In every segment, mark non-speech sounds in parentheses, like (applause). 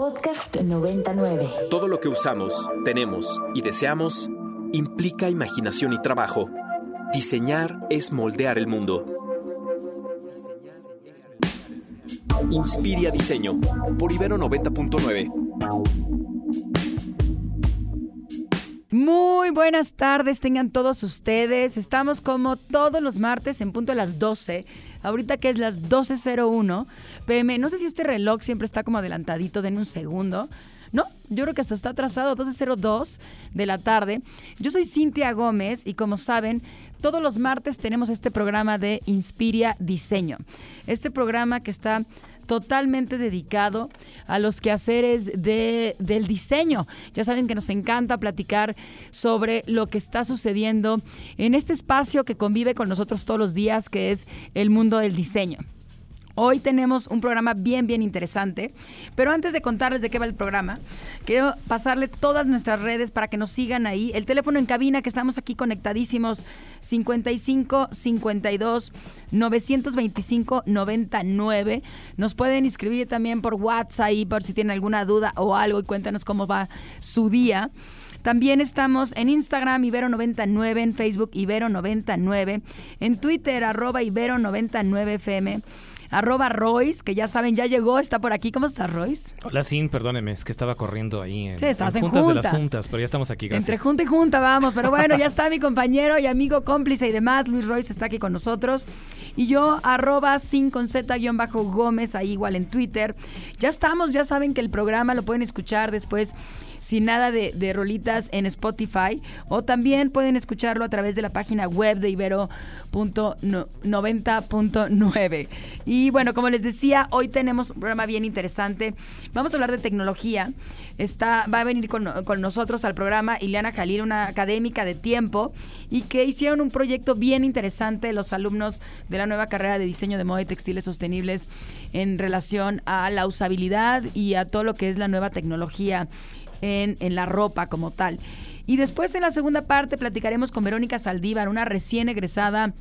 Podcast 99. Todo lo que usamos, tenemos y deseamos implica imaginación y trabajo. Diseñar es moldear el mundo. Inspiria Diseño por Ibero 90.9. Muy buenas tardes, tengan todos ustedes. Estamos como todos los martes en punto de las 12. Ahorita que es las 12.01 pm. No sé si este reloj siempre está como adelantadito, den un segundo. No, yo creo que hasta está atrasado, 12.02 de la tarde. Yo soy Cintia Gómez y como saben, todos los martes tenemos este programa de Inspiria Diseño. Este programa que está totalmente dedicado a los quehaceres de, del diseño. Ya saben que nos encanta platicar sobre lo que está sucediendo en este espacio que convive con nosotros todos los días, que es el mundo del diseño. Hoy tenemos un programa bien, bien interesante, pero antes de contarles de qué va el programa, quiero pasarle todas nuestras redes para que nos sigan ahí. El teléfono en cabina, que estamos aquí conectadísimos, 55 52 925 99. Nos pueden inscribir también por WhatsApp ahí por si tienen alguna duda o algo y cuéntanos cómo va su día. También estamos en Instagram Ibero99, en Facebook Ibero99, en Twitter arroba Ibero99FM arroba Royce, que ya saben, ya llegó, está por aquí. ¿Cómo estás, Royce? Hola, Sin, perdóneme, es que estaba corriendo ahí en, sí, estabas en, juntas junta. de las juntas, pero ya estamos aquí, gracias. Entre junta y junta vamos, pero bueno, ya está mi compañero y amigo cómplice y demás, Luis Royce está aquí con nosotros. Y yo, arroba sin con Z guion bajo Gómez, ahí igual en Twitter. Ya estamos, ya saben que el programa lo pueden escuchar después sin nada de, de, rolitas en Spotify o también pueden escucharlo a través de la página web de Ibero.90.9. Y bueno, como les decía, hoy tenemos un programa bien interesante. Vamos a hablar de tecnología. Está, va a venir con, con nosotros al programa Ileana Jalil, una académica de tiempo, y que hicieron un proyecto bien interesante los alumnos de la nueva carrera de diseño de moda y textiles sostenibles en relación a la usabilidad y a todo lo que es la nueva tecnología en, en, la ropa como tal. Y después en la segunda parte platicaremos con Verónica Saldívar, una recién egresada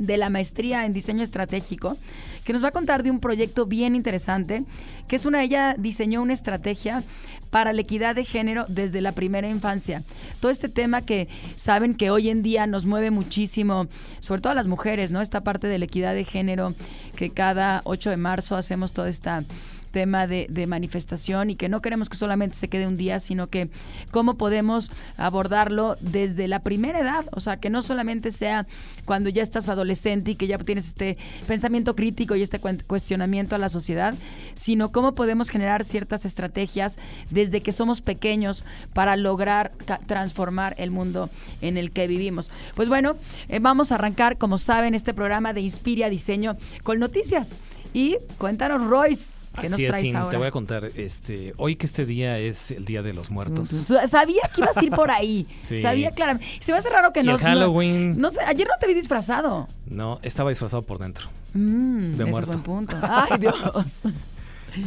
de la maestría en diseño estratégico, que nos va a contar de un proyecto bien interesante, que es una, ella diseñó una estrategia para la equidad de género desde la primera infancia. Todo este tema que saben que hoy en día nos mueve muchísimo, sobre todo a las mujeres, ¿no? Esta parte de la equidad de género, que cada 8 de marzo hacemos toda esta tema de, manifestación y que no queremos que solamente se quede un día, sino que cómo podemos abordarlo desde la primera edad, o sea, que no solamente sea cuando ya estás adolescente y que ya tienes este pensamiento crítico y este cuestionamiento a la sociedad, sino cómo podemos generar ciertas estrategias desde que somos pequeños para lograr transformar el mundo en el que vivimos. Pues bueno, eh, vamos a arrancar, como saben, este programa de Inspiria Diseño con noticias. Y cuéntanos, Royce, ¿Qué Así nos traes es, ahora? Te voy a contar, este, hoy que este día es el Día de los Muertos. Sabía que ibas a ir por ahí. (laughs) sí. Sabía claramente. Se me hace raro que y no. El Halloween. No, no, sé, ayer no te vi disfrazado. No, estaba disfrazado por dentro. Mm, de ese muerto. Es buen punto. Ay, (laughs) Dios.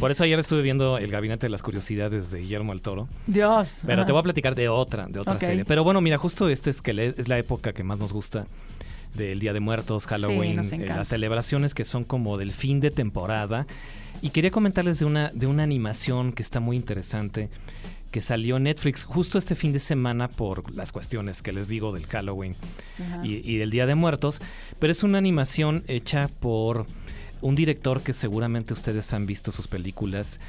Por eso ayer estuve viendo El Gabinete de las Curiosidades de Guillermo el Toro. Dios. Pero te voy a platicar de otra, de otra Okay. serie. Pero bueno, mira, justo este es que es la época que más nos gusta del Día de Muertos, Halloween, nos eh, las celebraciones que son como del fin de temporada. Y quería comentarles de una, de una animación que está muy interesante, que salió Netflix justo este fin de semana por las cuestiones que les digo del Halloween y, y del Día de Muertos. Pero es una animación hecha por un director que seguramente ustedes han visto sus películas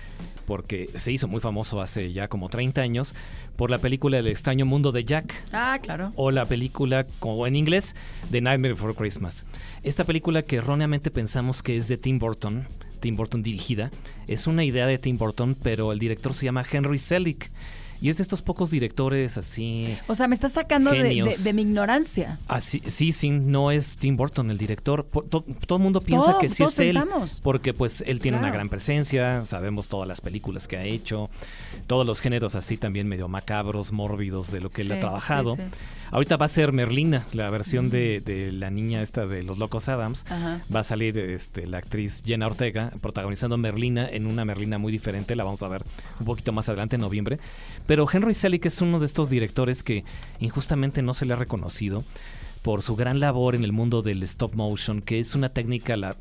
porque se hizo muy famoso hace ya como 30 años por la película El extraño mundo de Jack Ah, claro. o la película, como en inglés, The Nightmare Before Christmas. Esta película que erróneamente pensamos que es de Tim Burton, Tim Burton dirigida, es una idea de Tim Burton, pero el director se llama Henry Selick. Y es de estos pocos directores así... O sea, me estás sacando de, de, de mi ignorancia. Así, sí, sí, no es Tim Burton el director. To- todo el mundo piensa Todo- que sí es él. pensamos. Porque pues él tiene una gran presencia, sabemos todas las películas que ha hecho, todos los géneros así también medio macabros, mórbidos de lo que él ha Sí, trabajado. sí, sí. Ahorita va a ser Merlina, la versión de, de la niña esta de los Locos Adams. Ajá. Va a salir este, la actriz Jenna Ortega protagonizando Merlina en una Merlina muy diferente. La vamos a ver un poquito más adelante en noviembre. Pero Henry Selick es uno de estos directores que injustamente no se le ha reconocido por su gran labor en el mundo del stop motion, que es una técnica la,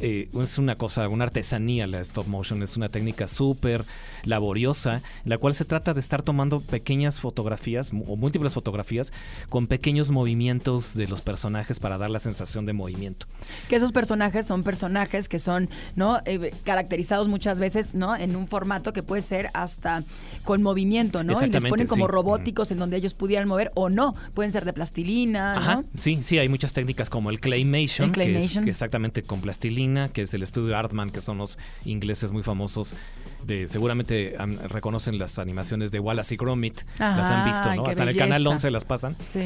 eh, es una cosa, una artesanía la stop motion, es una técnica súper laboriosa, en la cual se trata de estar tomando pequeñas fotografías o múltiples fotografías con pequeños movimientos de los personajes para dar la sensación de movimiento. Que esos personajes son personajes que son, ¿no? Eh, caracterizados muchas veces, ¿no? En un formato que puede ser hasta con movimiento, ¿no? Y les ponen como sí. robóticos en donde ellos pudieran mover o no, pueden ser de plastilina, Ajá, ¿no? sí, sí, hay muchas técnicas como el claymation, El Que, es, claymation. que exactamente con plastilina, que es el estudio Artman, que son los ingleses muy famosos. De, seguramente am, reconocen las animaciones de Wallace y Gromit, las han visto, ¿no? Hasta en el canal belleza. 11 las pasan. Sí.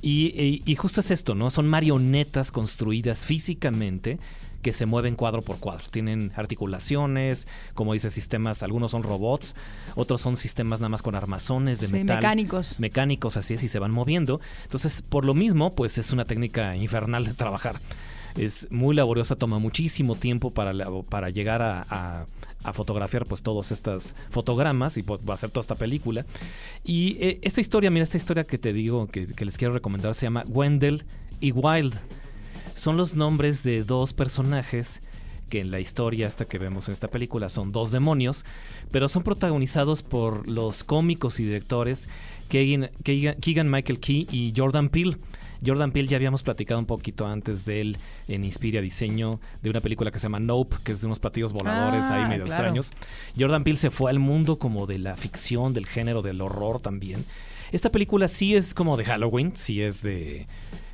Y, y- y justo es esto, ¿no? Son marionetas construidas físicamente que se mueven cuadro por cuadro. Tienen articulaciones, como dice, sistemas, algunos son robots, otros son sistemas nada más con armazones de Sí, metal. mecánicos. Mecánicos, así es, y se van moviendo. Entonces, por lo mismo, pues es una técnica infernal de trabajar. Es muy laboriosa, toma muchísimo tiempo para, para llegar a, a- fotografiar pues todos estos fotogramas y pues, va a hacer toda esta película. Y eh, esta historia, mira, esta historia que te digo, que, les quiero recomendar, se llama Wendell y Wild. Son los nombres de dos personajes que en la historia esta que vemos en esta película son dos demonios, pero son protagonizados por los cómicos y directores Keegan- Keegan Michael Key y Jordan Peele. Jordan Peele ya habíamos platicado un poquito antes de él en Inspira Diseño de una película que se llama Nope, que es de unos platillos voladores Ah, ahí medio claro. extraños. Jordan Peele se fue al mundo como de la ficción, del género, del horror también. Esta película sí es como de Halloween, sí es de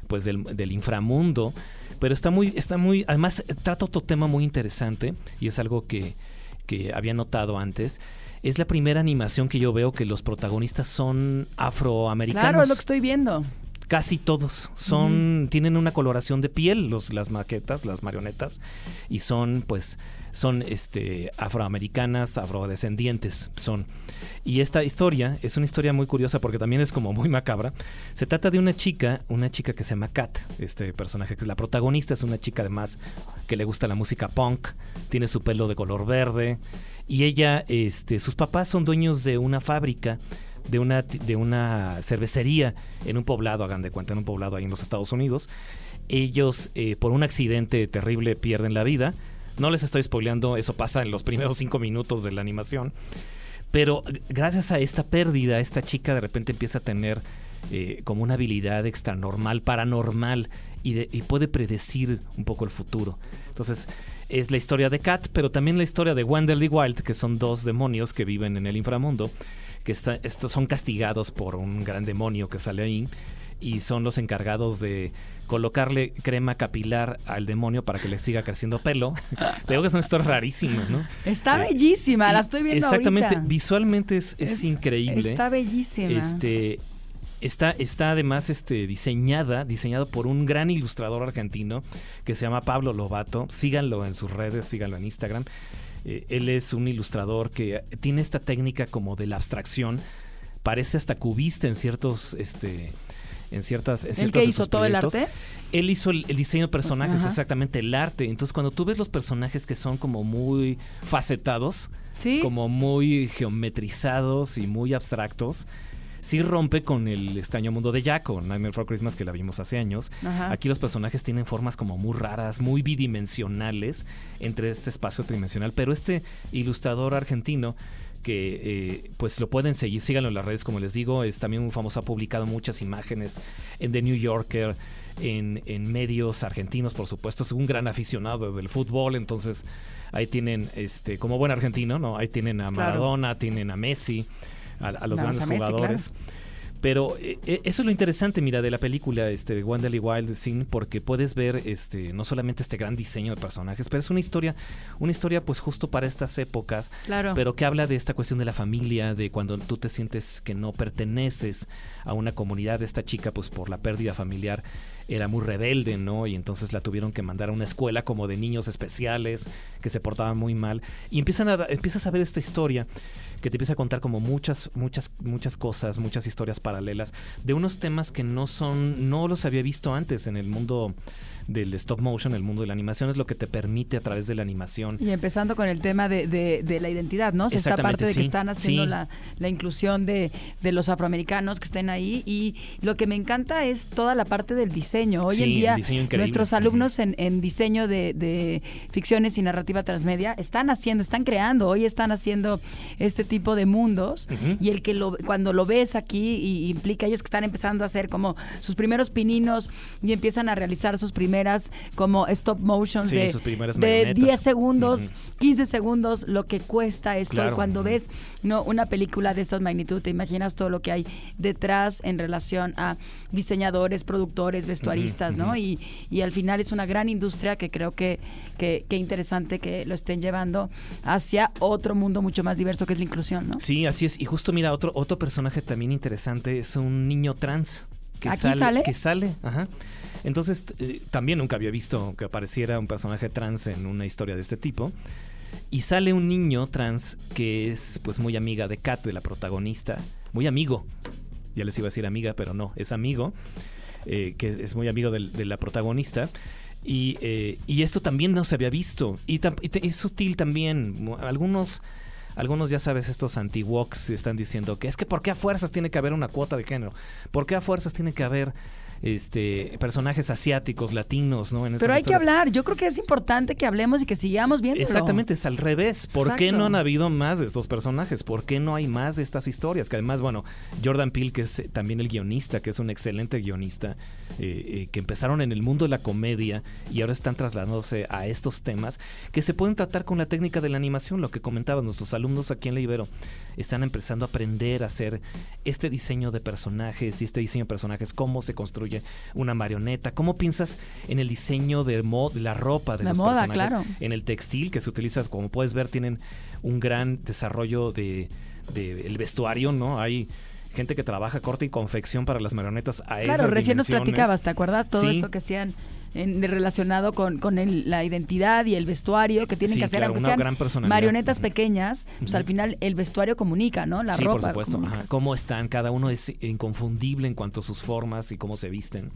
pues del, del inframundo, pero está muy, está muy, además eh, trata otro tema muy interesante y es algo que, que había notado antes. Es la primera animación que yo veo que los protagonistas son afroamericanos. Claro, es lo que estoy viendo. Casi todos son tienen una coloración de piel los las maquetas, las marionetas y son pues son este afroamericanas, afrodescendientes son. Y esta historia es una historia muy curiosa porque también es como muy macabra. Se trata de una chica, una chica que se llama Kat, este personaje que es la protagonista, es una chica además que le gusta la música punk, tiene su pelo de color verde y ella este sus papás son dueños de una fábrica de una, de una cervecería en un poblado, hagan de cuenta, en un poblado ahí en los Estados Unidos. Ellos, eh, por un accidente terrible, pierden la vida. No les estoy spoileando, eso pasa en los primeros cinco minutos de la animación. Pero gracias a esta pérdida, esta chica de repente empieza a tener eh, como una habilidad extranormal, paranormal, y, de- y puede predecir un poco el futuro. Entonces, es la historia de Kat, pero también la historia de Wendell y Wild, que son dos demonios que viven en el inframundo, que está- estos son castigados por un gran demonio que sale ahí, y son los encargados de colocarle crema capilar al demonio para que le siga creciendo pelo. (laughs) Te digo que es una historia rarísima, ¿no? Está Eh, bellísima, la estoy viendo Exactamente, ahorita. visualmente es, es increíble. Está bellísima. Este está, está además este, diseñada, diseñado por un gran ilustrador argentino que se llama Pablo Lobato. Síganlo en sus redes, síganlo en Instagram. Eh, él es un ilustrador que tiene esta técnica como de la abstracción. Parece hasta cubista en ciertos, este, en ciertas, en ¿El que hizo todo el arte? Él hizo el, el diseño de personajes, Ajá. exactamente el arte. Entonces, cuando tú ves los personajes que son como muy facetados, Sí. como muy geometrizados y muy abstractos, sí rompe con el extraño mundo de Jack o Nightmare for Christmas que la vimos hace años. Ajá. Aquí los personajes tienen formas como muy raras, muy bidimensionales entre este espacio tridimensional, pero este ilustrador argentino que eh, pues lo pueden seguir, síganlo en las redes como les digo, es también muy famoso, ha publicado muchas imágenes en The New Yorker, en, en medios argentinos, por supuesto, es un gran aficionado del fútbol, entonces ahí tienen, este, como buen argentino, ¿no? Ahí tienen a Claro. Maradona, tienen a Messi, a, a los No, grandes a Messi, jugadores. Pero eh, eh, eso es lo interesante, mira, de la película este, de Wendell y Wild Scene, porque puedes ver este, no solamente este gran diseño de personajes, pero es una historia, una historia pues justo para estas épocas, Claro. pero que habla de esta cuestión de la familia, de cuando tú te sientes que no perteneces a una comunidad. Esta chica, pues por la pérdida familiar, era muy rebelde, ¿no? Y entonces la tuvieron que mandar a una escuela como de niños especiales que se portaban muy mal. Y empiezan a, empiezas a ver esta historia que te empieza a contar como muchas, muchas, muchas cosas, muchas historias paralelas de unos temas que no son, no los había visto antes en el mundo del stop motion, el mundo de la animación, es lo que te permite a través de la animación. Y empezando con el tema de, de, de la identidad, ¿no? Esta parte de que están haciendo sí. la, la inclusión de, de los afroamericanos que estén ahí. Y lo que me encanta es toda la parte del diseño. Hoy Sí, en día, nuestros alumnos en, en diseño de, ficciones y narrativa transmedia están haciendo, están creando, hoy están haciendo este tipo de mundos. Y el que lo, cuando lo ves aquí, y implica ellos que están empezando a hacer como sus primeros pininos y empiezan a realizar sus como stop motions Sí, de, de marionetas. 10 segundos, Ujú. 15 segundos, lo que cuesta esto. Claro. Y cuando ves no una película de esta magnitud, te imaginas todo lo que hay detrás en relación a diseñadores, productores, vestuaristas, ¿no? Y, y al final es una gran industria que creo que, que, que interesante que lo estén llevando hacia otro mundo mucho más diverso que es la inclusión, ¿no? Sí, así es. Y justo mira, otro, otro personaje también interesante es un niño trans. Que ¿Aquí sale, sale? Que sale, ajá. Entonces, eh, también nunca había visto que apareciera un personaje trans en una historia de este tipo. Y sale un niño trans que es pues muy amiga de Kat, de la protagonista. Muy amigo. Ya les iba a decir amiga, pero no, es amigo. eh, que es muy amigo de la protagonista. Y, eh, y esto también no se había visto. Y, es sutil también. Algunos, algunos ya sabes, estos anti-woks están diciendo que es que ¿por qué a fuerzas tiene que haber una cuota de género? ¿Por qué a fuerzas tiene que haber este personajes asiáticos, latinos, ¿no? En Pero hay que hablar. Yo creo que es importante que hablemos y que sigamos viendo. Exactamente, es al revés. ¿Por qué no han habido más de estos personajes? ¿Por qué no hay más de estas historias? Que además, bueno, Jordan Peele, que es eh, también el guionista, que es un excelente guionista, eh, eh, que empezaron en el mundo de la comedia y ahora están trasladándose a estos temas que se pueden tratar con la técnica de la animación, lo que comentaban nuestros alumnos aquí en la Ibero. Están empezando a aprender a hacer este diseño de personajes y este diseño de personajes, cómo se construye una marioneta, cómo piensas en el diseño de, la ropa de La los moda, personajes, claro. en el textil que se utiliza, como puedes ver, tienen un gran desarrollo de, de el vestuario, ¿no? Hay gente que trabaja corte y confección para las marionetas a Claro, esas recién nos platicabas, ¿te acuerdas? Todo Sí. esto que hacían en- de relacionado con, con el- la identidad y el vestuario que tienen Sí, que hacer, claro, aunque sean gran marionetas pequeñas, pues al final el vestuario comunica, ¿no? La sí, ropa. por supuesto. ajá. Cómo están, cada uno es inconfundible en cuanto a sus formas y cómo se visten.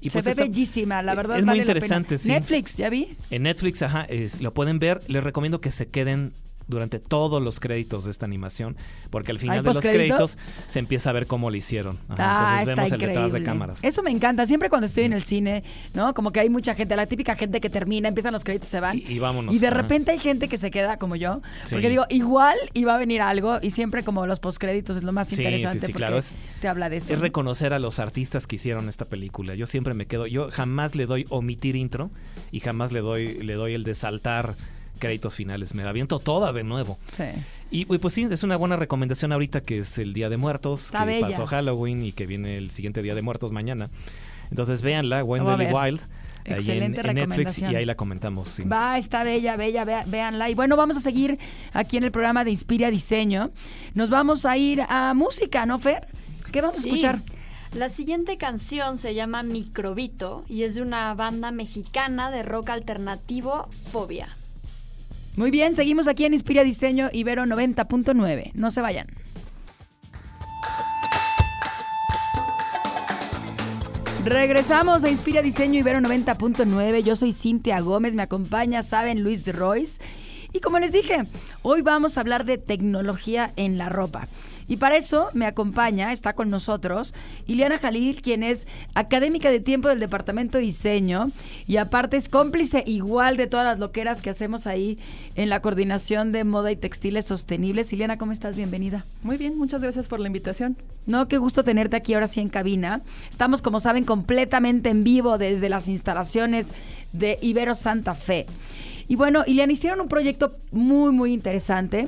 Y Se pues ve esta- bellísima, la verdad Es muy vale la pena. interesante, sí. Netflix, ¿ya vi? En Netflix, ajá, es- lo pueden ver. Les recomiendo que se queden durante todos los créditos de esta animación, porque al final ¿Hay de los créditos se empieza a ver cómo lo hicieron. Ajá, Ah, entonces vemos el increíble. detrás de cámaras. Eso me encanta. Siempre cuando estoy en el cine, ¿no? Como que hay mucha gente, la típica gente que termina, empiezan los créditos, se van. Y- y vámonos, Y de ajá. repente hay gente que se queda como yo. Sí. Porque digo, igual iba a venir algo y siempre como los postcréditos es lo más Sí, interesante sí, porque claro, es- te habla de eso. Es ¿no? reconocer a los artistas que hicieron esta película. Yo siempre me quedo, yo jamás le doy omitir intro y jamás le doy, le doy el de saltar créditos finales. Me la aviento toda de nuevo. Sí. Y, y, pues sí, es una buena recomendación ahorita que es el Día de Muertos, Está que bella. pasó Halloween y que viene el siguiente Día de Muertos mañana. Entonces véanla, ver. Wild, ahí en, Excelente en Netflix y ahí la comentamos. sí. Va, está bella, bella, vea- véanla. Y bueno, vamos a seguir aquí en el programa de Inspira Diseño. Nos vamos a ir a música, ¿no, Fer? ¿Qué vamos Sí. a escuchar? La siguiente canción se llama Microbito y es de una banda mexicana de rock alternativo, Fobia. Muy bien, seguimos aquí en Inspira Diseño Ibero 90.9. No se vayan. Regresamos a Inspira Diseño Ibero 90.9. Yo soy Cintia Gómez, me acompaña, saben, Luis Royce. Y como les dije, hoy vamos a hablar de tecnología en la ropa. Y para eso me acompaña, está con nosotros, Ileana Jalil, quien es académica de tiempo del Departamento de Diseño y aparte es cómplice igual de todas las loqueras que hacemos ahí en la coordinación de moda y textiles sostenibles. Ileana, ¿cómo estás? Bienvenida. Muy bien, muchas gracias por la invitación. No, qué gusto tenerte aquí ahora sí en cabina. Estamos, como saben, completamente en vivo desde las instalaciones de Ibero Santa Fe. Y bueno, Ileana, hicieron un proyecto muy, muy interesante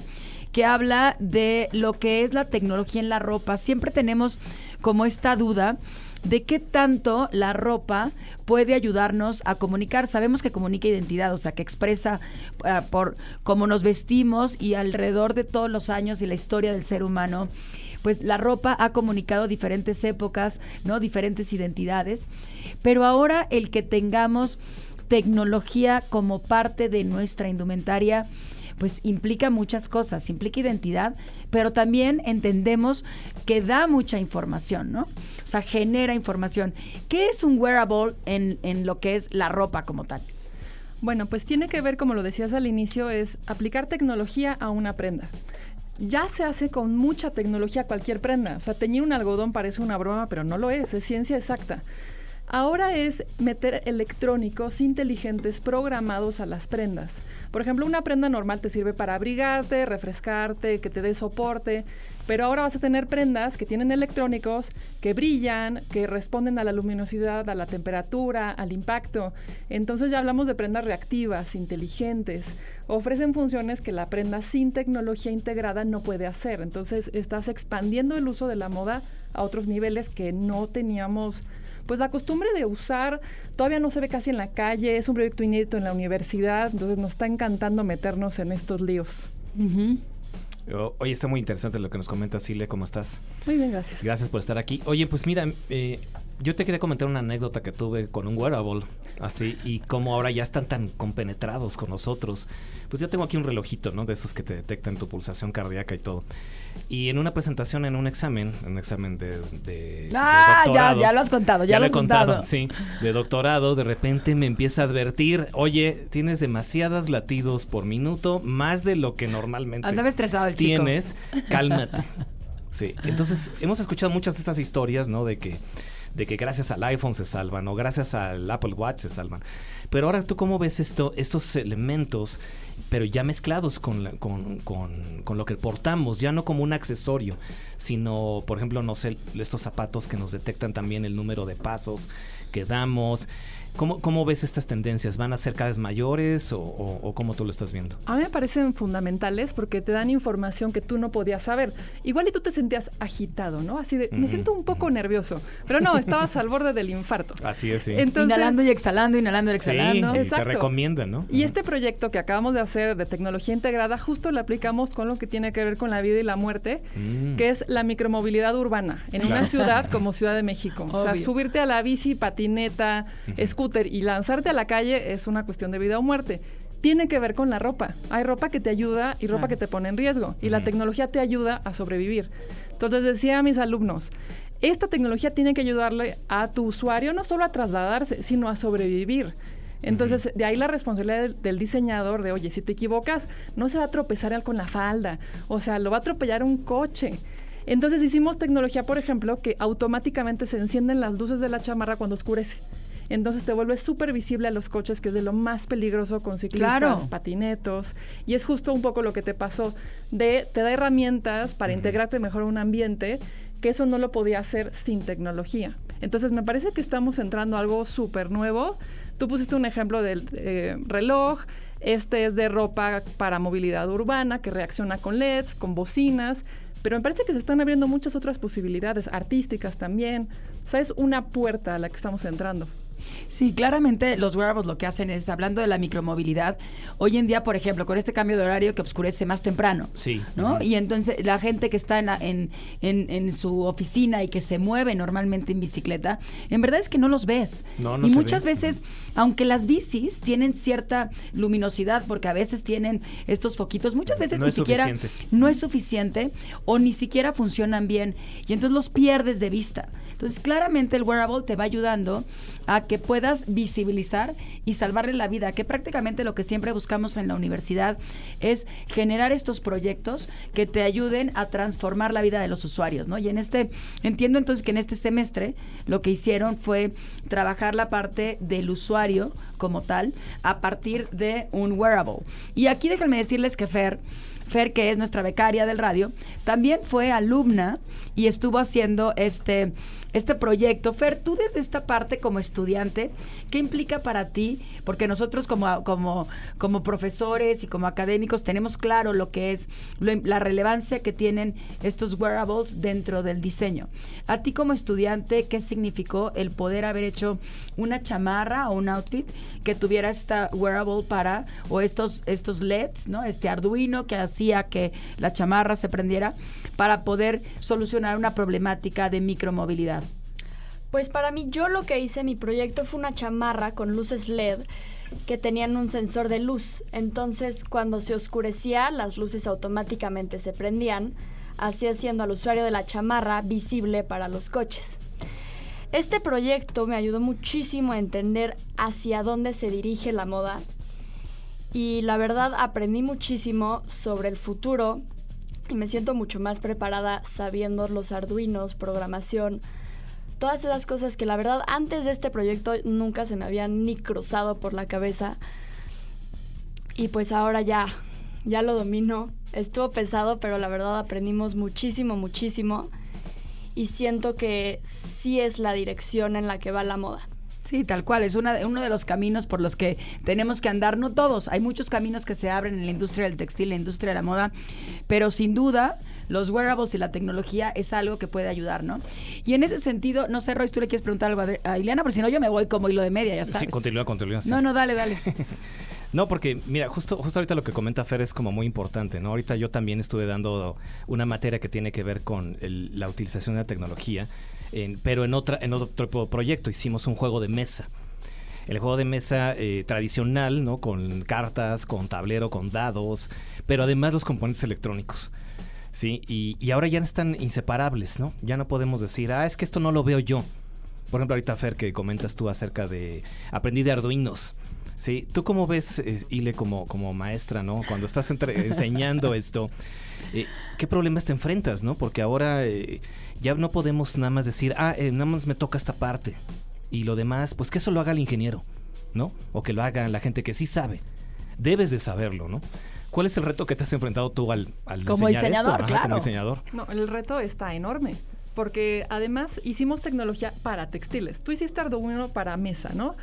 que habla de lo que es la tecnología en la ropa. Siempre tenemos como esta duda de qué tanto la ropa puede ayudarnos a comunicar. Sabemos que comunica identidad, o sea, que expresa ah, por cómo nos vestimos y alrededor de todos los años y la historia del ser humano pues la ropa ha comunicado diferentes épocas, ¿no? Diferentes identidades. Pero ahora el que tengamos tecnología como parte de nuestra indumentaria, pues implica muchas cosas, implica identidad, pero también entendemos que da mucha información, ¿no? O sea, genera información. ¿Qué es un wearable en, en lo que es la ropa como tal? Bueno, pues tiene que ver, como lo decías al inicio, es aplicar tecnología a una prenda. Ya se hace con mucha tecnología cualquier prenda. O sea, teñir un algodón parece una broma, pero no lo es, es ciencia exacta. Ahora es meter electrónicos inteligentes programados a las prendas. Por ejemplo, una prenda normal te sirve para abrigarte, refrescarte, que te dé soporte, pero ahora vas a tener prendas que tienen electrónicos que brillan, que responden a la luminosidad, a la temperatura, al impacto. Entonces ya hablamos de prendas reactivas, inteligentes. Ofrecen funciones que la prenda sin tecnología integrada no puede hacer. Entonces estás expandiendo el uso de la moda a otros niveles que no teníamos pues la costumbre de usar todavía no se ve casi en la calle, es un proyecto inédito en la universidad, entonces nos está encantando meternos en estos líos. Oye, está muy interesante lo que nos comenta Silvia, ¿cómo estás? Muy bien, gracias. Gracias por estar aquí. Oye, pues mira, eh, yo te quería comentar una anécdota que tuve con un wearable, así, y cómo ahora ya están tan compenetrados con nosotros. Pues yo tengo aquí un relojito, ¿no? De esos que te detectan tu pulsación cardíaca y todo. Y en una presentación, en un examen, un examen de, de, ah, ya, ya lo has contado, ya, lo, he contado. Sí, de doctorado, de repente me empieza a advertir, oye, tienes demasiados latidos por minuto, más de lo que normalmente Andaba estresado el chico. tienes, cálmate. (laughs) Sí, entonces hemos escuchado muchas de estas historias, ¿no? De que de que gracias al iPhone se salvan o gracias al Apple Watch se salvan. Pero ahora tú cómo ves esto, estos elementos pero ya mezclados con, con, con, lo que portamos, ya no como un accesorio, sino, por ejemplo, no sé, estos zapatos que nos detectan también el número de pasos que damos, ¿Cómo, ¿Cómo, ves estas tendencias? ¿Van a ser cada vez mayores o, cómo tú lo estás viendo? A mí me parecen fundamentales porque te dan información que tú no podías saber. Igual y tú te sentías agitado, ¿no? Así de, me siento un poco nervioso. Pero no, estabas al borde del infarto. (laughs) Así es, sí. inhalando y exhalando, inhalando y exhalando. Sí, y te recomiendan, ¿no? Y este proyecto que acabamos de hacer de tecnología integrada, justo lo aplicamos con lo que tiene que ver con la vida y la muerte, mm. que es la micromovilidad urbana en una ciudad (laughs) como Ciudad de México. O sea, subirte a la bici, patineta, y lanzarte a la calle es una cuestión de vida o muerte. Tiene que ver con la ropa. Hay ropa que te ayuda y ropa que te pone en riesgo. Y la tecnología te ayuda a sobrevivir. Entonces decía a mis alumnos, esta tecnología tiene que ayudarle a tu usuario no solo a trasladarse, sino a sobrevivir. Entonces, de ahí la responsabilidad del, diseñador de, oye, si te equivocas, no se va a tropezar con la falda, o sea, lo va a atropellar un coche. Entonces hicimos tecnología, por ejemplo, que automáticamente se encienden las luces de la chamarra cuando oscurece. Entonces te vuelves súper visible a los coches, que es de lo más peligroso con ciclistas, patinetos. Y es justo un poco lo que te pasó, de te da herramientas para integrarte mejor a un ambiente, que eso no lo podía hacer sin tecnología. Entonces me parece que estamos entrando a algo súper nuevo. Tú pusiste un ejemplo del eh, reloj, este es de ropa para movilidad urbana que reacciona con LEDs, con bocinas, pero me parece que se están abriendo muchas otras posibilidades, artísticas también. O sea, es una puerta a la que estamos entrando. Sí, claramente los wearables lo que hacen es, hablando de la micromovilidad, hoy en día, por ejemplo, con este cambio de horario que oscurece más temprano, sí. ¿no? Y entonces la gente que está en, en, en, su oficina y que se mueve normalmente en bicicleta, en verdad es que no los ves. y muchas veces, aunque las bicis tienen cierta luminosidad, porque a veces tienen estos foquitos, muchas veces ni siquiera no es suficiente o ni siquiera funcionan bien y entonces los pierdes de vista. Entonces, claramente el wearable te va ayudando a que puedas visibilizar y salvarle la vida, que prácticamente lo que siempre buscamos en la universidad es generar estos proyectos que te ayuden a transformar la vida de los usuarios, ¿no? Y en este, entiendo entonces que en este semestre lo que hicieron fue trabajar la parte del usuario como tal a partir de un wearable. Y aquí déjenme decirles que Fer, Fer, que es nuestra becaria del radio, también fue alumna y estuvo haciendo este este proyecto. Fer, tú desde esta parte como estudiante, ¿qué implica para ti? Porque nosotros como, como, como profesores y como académicos tenemos claro lo que es la relevancia que tienen estos wearables dentro del diseño. A ti como estudiante, ¿qué significó el poder haber hecho una chamarra o un outfit que tuviera esta wearable para, o estos, estos LEDs, ¿no? Este Arduino que hacía que la chamarra se prendiera para poder solucionar una problemática de micromovilidad? Pues para mí, yo lo que hice, mi proyecto fue una chamarra con luces LED que tenían un sensor de luz. Entonces, cuando se oscurecía, las luces automáticamente se prendían, así haciendo al usuario de la chamarra visible para los coches. Este proyecto me ayudó muchísimo a entender hacia dónde se dirige la moda y la verdad aprendí muchísimo sobre el futuro y me siento mucho más preparada sabiendo los arduinos, programación, todas esas cosas que la verdad antes de este proyecto nunca se me habían ni cruzado por la cabeza. Y pues ahora ya, ya lo domino. Estuvo pesado, pero la verdad aprendimos muchísimo, muchísimo. Y siento que sí es la dirección en la que va la moda. Sí, tal cual, es una, uno de los caminos por los que tenemos que andar, no todos, hay muchos caminos que se abren en la industria del textil, la industria de la moda, pero sin duda los wearables y la tecnología es algo que puede ayudar, ¿no? Y en ese sentido, no sé, Roy, tú le quieres preguntar algo a, Ileana, pero si no yo me voy como hilo de media, ya sabes. Sí, continúa, continúa. No, no, dale, dale. (laughs) No, porque mira, justo, justo ahorita lo que comenta Fer es como muy importante, ¿no? Ahorita yo también estuve dando una materia que tiene que ver con la utilización de la tecnología pero en, otra, en otro proyecto hicimos un juego de mesa. El juego de mesa eh, tradicional, ¿no? Con cartas, con tablero, con dados, pero además los componentes electrónicos. ¿sí? Y, y, ahora ya están inseparables, ¿no? Ya no podemos decir, ah, es que esto no lo veo yo. Por ejemplo, ahorita Fer, que comentas tú acerca de aprendí de Arduinos. Sí, ¿tú cómo ves, eh, Ile, como, como maestra, ¿no? Cuando estás (laughs) enseñando esto, eh, ¿qué problemas te enfrentas, no? Porque ahora eh, ya no podemos nada más decir, ah, nada más me toca esta parte. Y lo demás, pues que eso lo haga el ingeniero, ¿no? O que lo haga la gente que sí sabe. Debes de saberlo, ¿no? ¿Cuál es el reto que te has enfrentado tú al, al como diseñador, claro. como diseñador? No, el reto está enorme porque además hicimos tecnología para textiles. Tú hiciste Arduino para mesa, ¿no?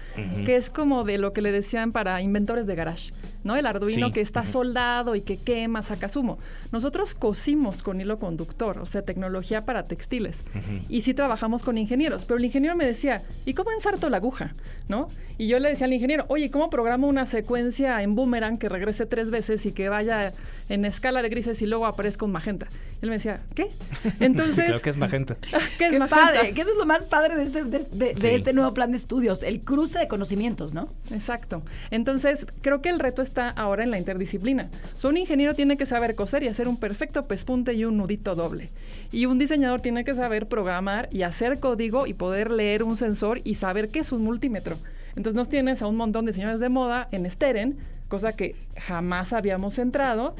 Que es como de lo que le decían para inventores de garage, ¿no? El Arduino que está soldado y que quema, saca zumo. Nosotros cosimos con hilo conductor, o sea, tecnología para textiles. Y sí trabajamos con ingenieros, pero el ingeniero me decía, ¿y cómo ensarto la aguja? ¿No? Y yo le decía al ingeniero, oye, ¿cómo programo una secuencia en boomerang que regrese tres veces y que vaya en escala de grises y luego aparezca un magenta? Y él me decía, ¿qué? (laughs) Entonces... creo que es magenta. (laughs) ¿Qué es magenta? padre, que eso es lo más padre de este, de, este nuevo plan de estudios, el cruce de conocimientos, ¿no? Exacto. Entonces, creo que el reto está ahora en la interdisciplina. So, un ingeniero tiene que saber coser y hacer un perfecto pespunte y un nudito doble. Y un diseñador tiene que saber programar y hacer código y poder leer un sensor y saber qué es un multímetro. Entonces nos tienes a un montón de señores de moda en Steren, cosa que jamás habíamos entrado.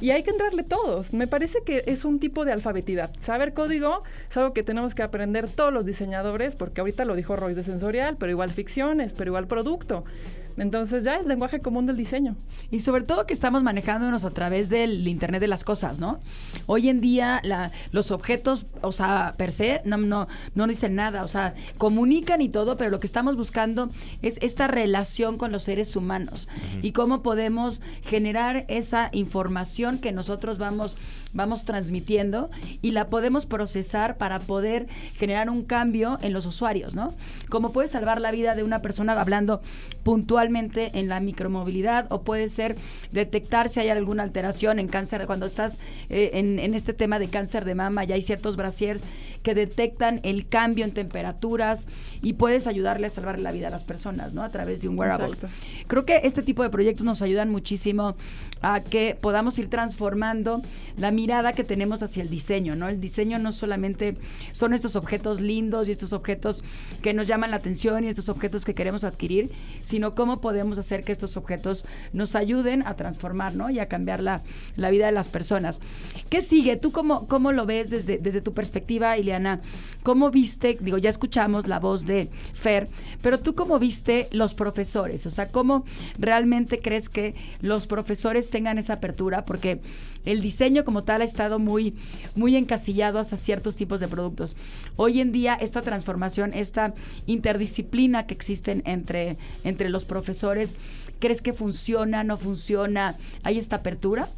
Y hay que entrarle todos. Me parece que es un tipo de alfabetidad. Saber código es algo que tenemos que aprender todos los diseñadores, porque ahorita lo dijo Roy de sensorial, pero igual ficciones, pero igual producto. Entonces ya es lenguaje común del diseño. Y sobre todo que estamos manejándonos a través del Internet de las cosas, ¿no? Hoy en día la, los objetos, o sea, per se, no, no, no dicen nada, o sea, comunican y todo, pero lo que estamos buscando es esta relación con los seres humanos y cómo podemos generar esa información que nosotros vamos, vamos transmitiendo y la podemos procesar para poder generar un cambio en los usuarios, ¿no? Cómo puede salvar la vida de una persona hablando puntual en la micromovilidad o puede ser detectar si hay alguna alteración en cáncer, cuando estás eh, en, este tema de cáncer de mama, ya hay ciertos brasiers que detectan el cambio en temperaturas y puedes ayudarle a salvar la vida a las personas, ¿no? A través de un wearable. Creo que este tipo de proyectos nos ayudan muchísimo a que podamos ir transformando la mirada que tenemos hacia el diseño, ¿no? El diseño no solamente son estos objetos lindos y estos objetos que nos llaman la atención y estos objetos que queremos adquirir, sino cómo podemos hacer que estos objetos nos ayuden a transformar, ¿no? Y a cambiar la, vida de las personas. ¿Qué sigue? ¿Tú cómo, cómo lo ves desde, desde tu perspectiva, Ileana? ¿Cómo viste, digo, ya escuchamos la voz de Fer, pero tú cómo viste los profesores? O sea, ¿cómo realmente crees que los profesores tengan esa apertura? Porque el diseño como tal ha estado muy, muy encasillado hacia ciertos tipos de productos. Hoy en día, esta transformación, esta interdisciplina que existen entre, entre los profesores, profesores, ¿crees que funciona, no funciona? ¿Hay esta apertura?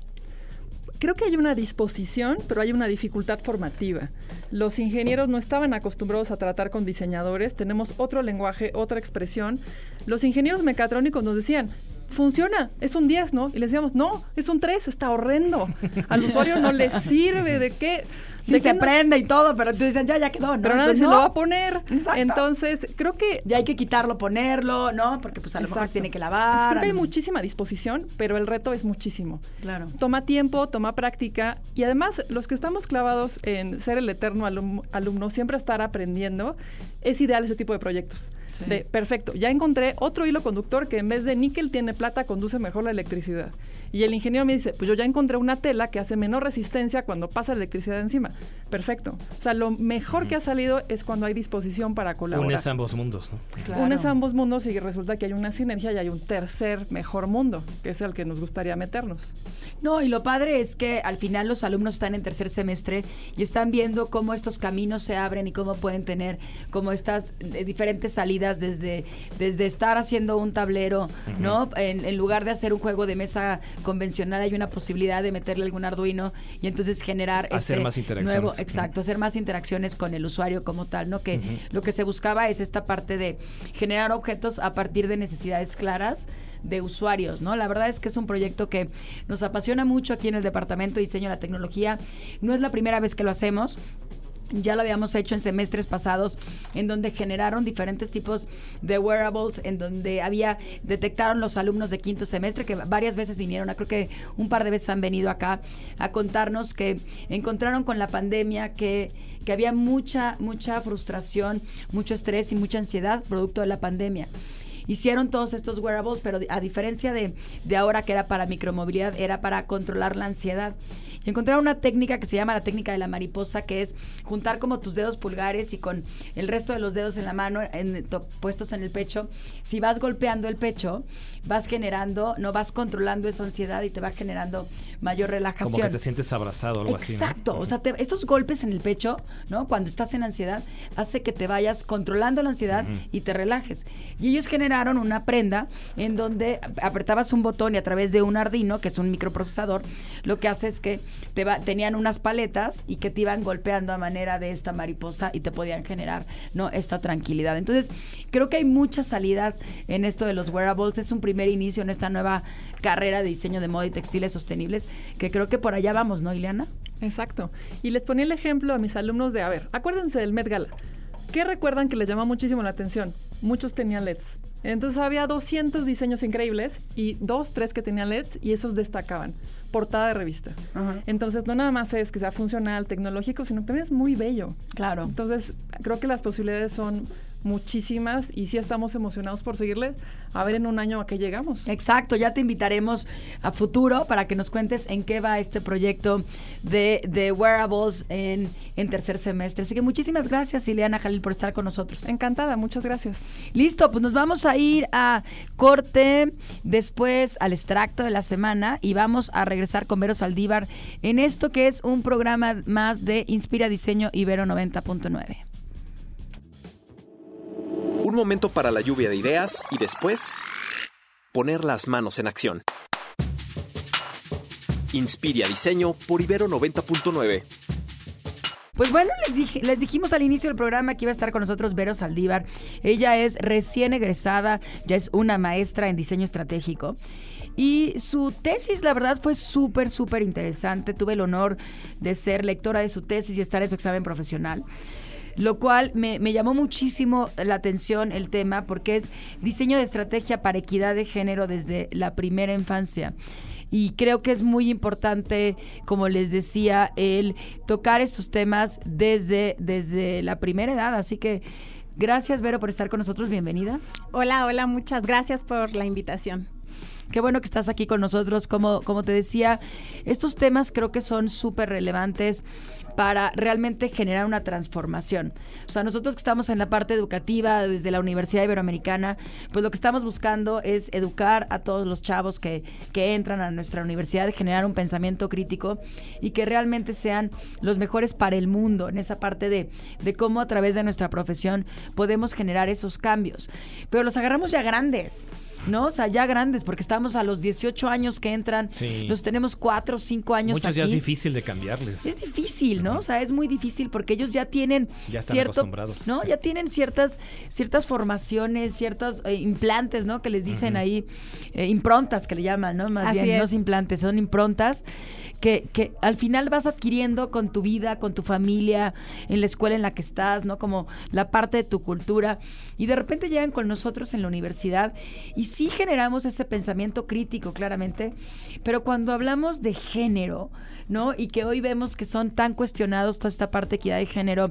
Creo que hay una disposición, pero hay una dificultad formativa. Los ingenieros no estaban acostumbrados a tratar con diseñadores, tenemos otro lenguaje, otra expresión. Los ingenieros mecatrónicos nos decían, funciona, es un 10, ¿no? Y le decíamos, no, es un 3, está horrendo. Al usuario no le sirve, ¿de qué? Sí, se prende y todo, pero te dicen, ya, ya quedó, ¿no? Pero nadie Pues se no. lo va a poner. Exacto. Entonces, creo que Ya hay que quitarlo, ponerlo, ¿no? Porque pues a lo mejor Exacto. se tiene que Pues lavar. creo que hay muchísima disposición, pero el reto es muchísimo. Claro. Toma tiempo, toma práctica y además los que estamos clavados en ser el eterno alum- alumno, siempre estar aprendiendo, es ideal ese tipo de proyectos. De, perfecto, ya encontré otro hilo conductor que en vez de níquel tiene plata, conduce mejor la electricidad. Y el ingeniero me dice, pues yo ya encontré una tela que hace menor resistencia cuando pasa la electricidad encima. Perfecto. O sea, lo mejor que ha salido es cuando hay disposición para colaborar. Unes ambos mundos, ¿no? Claro. Unes ambos mundos y resulta que hay una sinergia y hay un tercer mejor mundo, que es el que nos gustaría meternos. No, y lo padre es que al final los alumnos están en tercer semestre y están viendo cómo estos caminos se abren y cómo pueden tener como estas eh, diferentes salidas desde, desde estar haciendo un tablero, ¿no? En, en lugar de hacer un juego de mesa convencional hay una posibilidad de meterle algún Arduino y entonces generar Hacer este más interacciones. nuevo, exacto, hacer más interacciones con el usuario como tal, ¿no? Que lo que se buscaba es esta parte de generar objetos a partir de necesidades claras de usuarios, ¿no? La verdad es que es un proyecto que nos apasiona mucho aquí en el Departamento de Diseño de la Tecnología. No es la primera vez que lo hacemos. Ya lo habíamos hecho en semestres pasados, en donde generaron diferentes tipos de wearables, en donde había, detectaron los alumnos de quinto semestre, que varias veces vinieron, creo que un par de veces han venido acá a contarnos que encontraron con la pandemia que, que había mucha, mucha frustración, mucho estrés y mucha ansiedad producto de la pandemia hicieron todos estos wearables, pero a diferencia de, de ahora que era para micromovilidad, era para controlar la ansiedad. Y encontraron una técnica que se llama la técnica de la mariposa, que es juntar como tus dedos pulgares y con el resto de los dedos en la mano en- to- puestos en el pecho. Si vas golpeando el pecho, vas generando, no vas controlando esa ansiedad y te va generando mayor relajación. Como que te sientes abrazado o algo así. ¿no? Exacto, o sea, te- estos golpes en el pecho, ¿no? Cuando estás en ansiedad, hace que te vayas controlando la ansiedad y te relajes. Y ellos generaron una prenda en donde apretabas un botón y a través de un Arduino, que es un microprocesador, lo que hace es que te va- tenían unas paletas y que te iban golpeando a manera de esta mariposa y te podían generar, ¿no? Esta tranquilidad. Entonces, creo que hay muchas salidas en esto de los wearables. Es un primer inicio en esta nueva carrera de diseño de moda y textiles sostenibles, que creo que por allá vamos, ¿no, Ileana? Exacto. Y les ponía el ejemplo a mis alumnos de, a ver, acuérdense del Met Gala. ¿Qué recuerdan que les llama muchísimo la atención? Muchos tenían LEDs. Entonces había 200 diseños increíbles y dos, tres que tenían LEDs y esos destacaban. Portada de revista. Entonces no nada más es que sea funcional, tecnológico, sino que también es muy bello. Claro. Entonces creo que las posibilidades son muchísimas y sí estamos emocionados por seguirles a ver en un año a qué llegamos. Exacto, ya te invitaremos a futuro para que nos cuentes en qué va este proyecto de, de wearables en, en tercer semestre. Así que muchísimas gracias, Ileana Jalil, por estar con nosotros. Encantada, muchas gracias. Listo, pues nos vamos a ir a corte, después al extracto de la semana y vamos a regresar con Vero Saldívar en esto que es un programa más de Inspira Diseño Ibero 90.9. Un momento para la lluvia de ideas y después poner las manos en acción. Inspira Diseño por Ibero 90.9. Pues bueno, les, les dijimos al inicio del programa que iba a estar con nosotros Vero Saldívar. Ella es recién egresada, ya es una maestra en diseño estratégico. Y su tesis, la verdad, fue súper, súper interesante. Tuve el honor de ser lectora de su tesis y estar en su examen profesional. Lo cual me, me llamó muchísimo la atención el tema porque es diseño de estrategia para equidad de género desde la primera infancia. Y creo que es muy importante, como les decía, el tocar estos temas desde, desde la primera edad. Así que gracias, Vero, por estar con nosotros. Bienvenida. Hola, hola, muchas gracias por la invitación. Qué bueno que estás aquí con nosotros. Como, como te decía, estos temas creo que son súper relevantes para realmente generar una transformación. O sea, nosotros que estamos en la parte educativa desde la Universidad Iberoamericana, pues lo que estamos buscando es educar a todos los chavos que, que entran a nuestra universidad, generar un pensamiento crítico y que realmente sean los mejores para el mundo en esa parte de, de cómo a través de nuestra profesión podemos generar esos cambios. Pero los agarramos ya grandes. ¿no? O sea, ya grandes, porque está empezamos a los 18 años que entran, los tenemos 4 o 5 años Muchos aquí. ya es difícil de cambiarles. Es difícil, ¿no? O sea, es muy difícil porque ellos ya tienen Ya están cierto, acostumbrados, ¿no? sí. Ya tienen ciertas ciertas formaciones, ciertos eh, implantes, ¿no? Que les dicen ahí eh, improntas que le llaman, ¿no? Más Así bien, no es implantes, son improntas que, que al final vas adquiriendo con tu vida, con tu familia, en la escuela en la que estás, ¿no? Como la parte de tu cultura. Y de repente llegan con nosotros en la universidad y sí generamos ese pensamiento crítico, claramente, pero cuando hablamos de género, ¿no? Y que hoy vemos que son tan cuestionados toda esta parte de equidad de género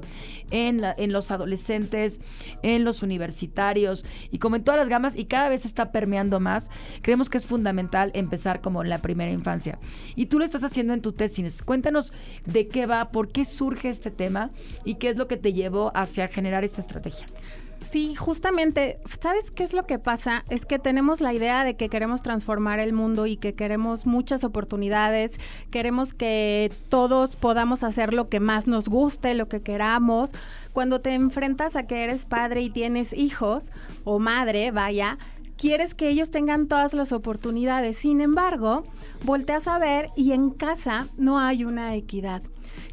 en, la- en los adolescentes, en los universitarios y como en todas las gamas y cada vez está permeando más, creemos que es fundamental empezar como en la primera infancia. Y tú lo estás haciendo en tu tesis. Cuéntanos de qué va, por qué surge este tema y qué es lo que te llevó hacia generar esta estrategia. Sí, justamente, ¿sabes qué es lo que pasa? Es que tenemos la idea de que queremos transformar el mundo y que queremos muchas oportunidades, queremos que todos podamos hacer lo que más nos guste, lo que queramos. Cuando te enfrentas a que eres padre y tienes hijos o madre, vaya, quieres que ellos tengan todas las oportunidades. Sin embargo, volteas a ver y en casa no hay una equidad.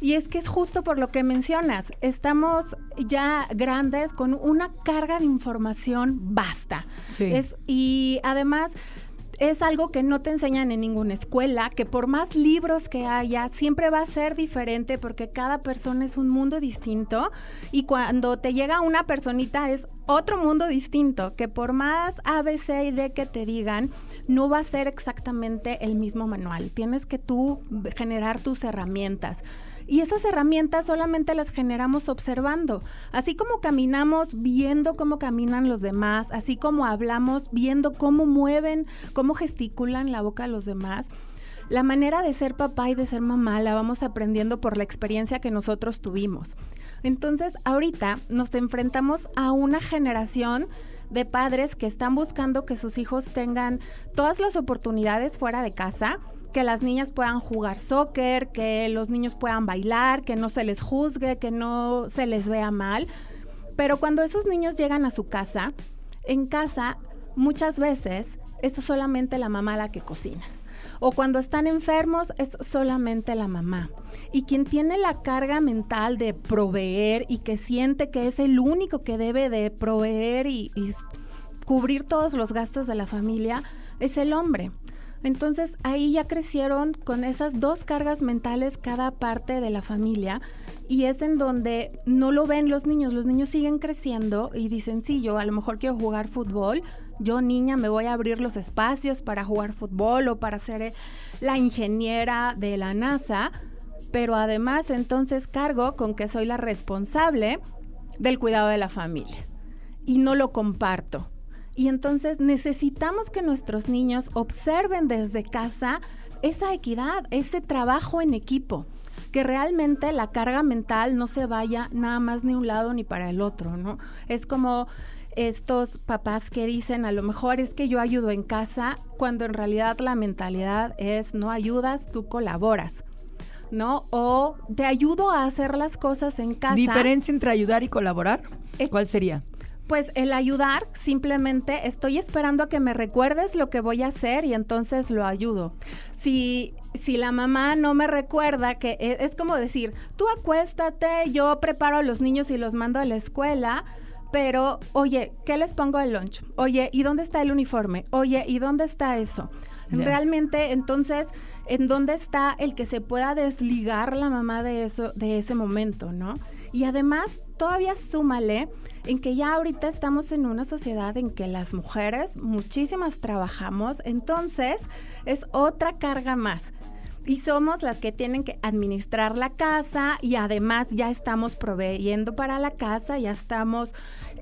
Y es que es justo por lo que mencionas, estamos ya grandes con una carga de información basta. Sí. Es, y además es algo que no te enseñan en ninguna escuela, que por más libros que haya, siempre va a ser diferente porque cada persona es un mundo distinto y cuando te llega una personita es otro mundo distinto, que por más A, B, C y D que te digan, no va a ser exactamente el mismo manual. Tienes que tú generar tus herramientas. Y esas herramientas solamente las generamos observando. Así como caminamos viendo cómo caminan los demás, así como hablamos viendo cómo mueven, cómo gesticulan la boca a los demás. La manera de ser papá y de ser mamá la vamos aprendiendo por la experiencia que nosotros tuvimos. Entonces, ahorita nos enfrentamos a una generación de padres que están buscando que sus hijos tengan todas las oportunidades fuera de casa, que las niñas puedan jugar soccer, que los niños puedan bailar, que no se les juzgue, que no se les vea mal. Pero cuando esos niños llegan a su casa, en casa muchas veces es solamente la mamá la que cocina. O cuando están enfermos es solamente la mamá. Y quien tiene la carga mental de proveer y que siente que es el único que debe de proveer y, y cubrir todos los gastos de la familia es el hombre. Entonces ahí ya crecieron con esas dos cargas mentales cada parte de la familia y es en donde no lo ven los niños. Los niños siguen creciendo y dicen, sí, yo a lo mejor quiero jugar fútbol, yo niña me voy a abrir los espacios para jugar fútbol o para ser eh, la ingeniera de la NASA, pero además entonces cargo con que soy la responsable del cuidado de la familia y no lo comparto. Y entonces necesitamos que nuestros niños observen desde casa esa equidad, ese trabajo en equipo, que realmente la carga mental no se vaya nada más ni un lado ni para el otro, ¿no? Es como estos papás que dicen a lo mejor es que yo ayudo en casa, cuando en realidad la mentalidad es no ayudas, tú colaboras. ¿No? O te ayudo a hacer las cosas en casa. ¿Diferencia entre ayudar y colaborar? Eh, ¿Cuál sería? Pues el ayudar, simplemente estoy esperando a que me recuerdes lo que voy a hacer y entonces lo ayudo. Si, si la mamá no me recuerda, que e- es, como decir, tú acuéstate, yo preparo a los niños y los mando a la escuela, pero oye, ¿qué les pongo el lunch? Oye, ¿y dónde está el uniforme? Oye, ¿y dónde está eso? Realmente, entonces, ¿en dónde está el que se pueda desligar la mamá de eso, de ese momento, no? Y además, todavía súmale en que ya ahorita estamos en una sociedad en que las mujeres, muchísimas trabajamos, entonces es otra carga más. Y somos las que tienen que administrar la casa y además ya estamos proveyendo para la casa, ya estamos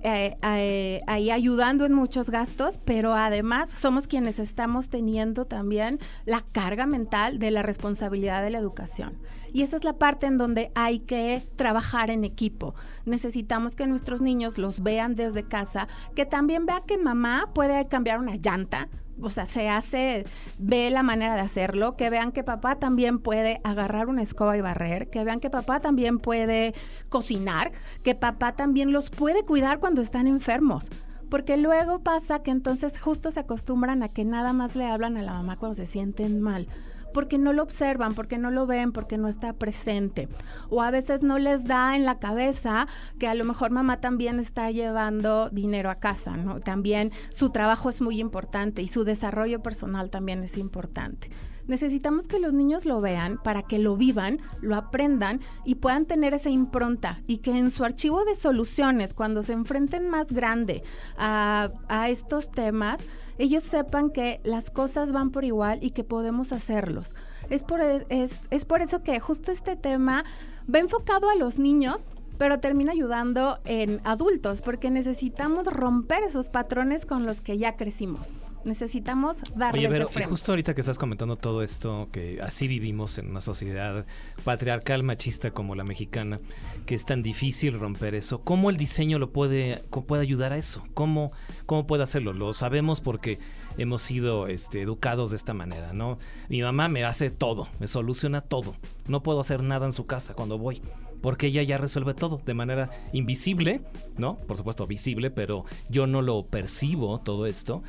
eh, eh, ahí ayudando en muchos gastos, pero además somos quienes estamos teniendo también la carga mental de la responsabilidad de la educación. Y esa es la parte en donde hay que trabajar en equipo. Necesitamos que nuestros niños los vean desde casa, que también vea que mamá puede cambiar una llanta, o sea, se hace, ve la manera de hacerlo, que vean que papá también puede agarrar una escoba y barrer, que vean que papá también puede cocinar, que papá también los puede cuidar cuando están enfermos. porque luego pasa que entonces justo se acostumbran a que nada más le hablan a la mamá cuando se sienten mal porque no lo observan, porque no lo ven, porque no está presente. O a veces no les da en la cabeza que a lo mejor mamá también está llevando dinero a casa, ¿no? También su trabajo es muy importante y su desarrollo personal también es importante. Necesitamos que los niños lo vean para que lo vivan, lo aprendan y puedan tener esa impronta y que en su archivo de soluciones, cuando se enfrenten más grande a, estos temas, ellos sepan que las cosas van por igual y que podemos hacerlos. Es por, e, es, es por eso que justo este tema va enfocado a los niños, pero termina ayudando en adultos, porque necesitamos romper esos patrones con los que ya crecimos. Necesitamos darles Oye, pero, y justo ahorita que estás comentando todo esto, que así vivimos en una sociedad patriarcal, machista como la mexicana, que es tan difícil romper eso, ¿cómo el diseño lo puede, puede ayudar a eso? ¿Cómo, ¿Cómo puede hacerlo? Lo sabemos porque hemos sido este, educados de esta manera, ¿no? Mi mamá me hace todo, me soluciona todo. No puedo hacer nada en su casa cuando voy porque ella ya resuelve todo de manera invisible, ¿no? Por supuesto visible, pero yo no lo percibo todo esto.